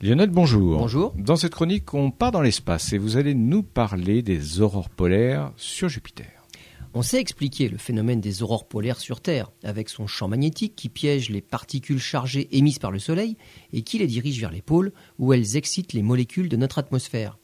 Lionel, bonjour. Bonjour. Dans cette chronique, on part dans l'espace et vous allez nous parler des aurores polaires sur Jupiter. On sait expliquer le phénomène des aurores polaires sur Terre avec son champ magnétique qui piège les particules chargées émises par le Soleil et qui les dirige vers les pôles où elles excitent les molécules de notre atmosphère.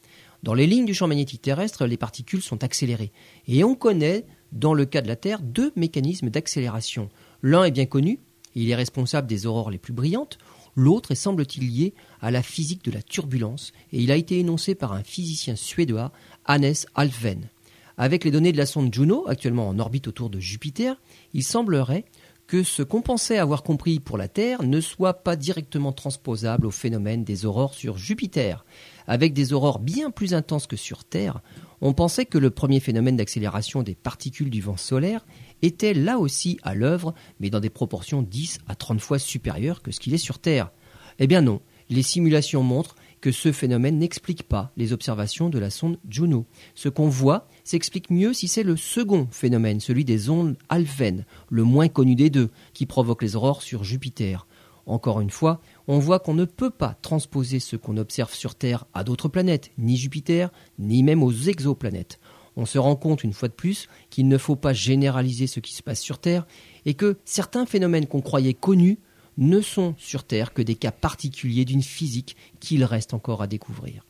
Dans les lignes du champ magnétique terrestre, les particules sont accélérées et on connaît, dans le cas de la Terre, deux mécanismes d'accélération. L'un est bien connu, il est responsable des aurores les plus brillantes. L'autre est semble-t-il lié à la physique de la turbulence et il a été énoncé par un physicien suédois, Hannes Alfvén. Avec les données de la sonde Juno, actuellement en orbite autour de Jupiter, il semblerait que ce qu'on pensait avoir compris pour la Terre ne soit pas directement transposable au phénomène des aurores sur Jupiter. Avec des aurores bien plus intenses que sur Terre, on pensait que le premier phénomène d'accélération des particules du vent solaire était là aussi à l'œuvre, mais dans des proportions 10 à 30 fois supérieures que ce qu'il est sur Terre. Eh bien non, les simulations montrent que ce phénomène n'explique pas les observations de la sonde Juno. Ce qu'on voit s'explique mieux si c'est le second phénomène, celui des ondes Alphen, le moins connu des deux, qui provoque les aurores sur Jupiter. Encore une fois, on voit qu'on ne peut pas transposer ce qu'on observe sur Terre à d'autres planètes, ni Jupiter, ni même aux exoplanètes on se rend compte une fois de plus qu'il ne faut pas généraliser ce qui se passe sur Terre et que certains phénomènes qu'on croyait connus ne sont sur Terre que des cas particuliers d'une physique qu'il reste encore à découvrir.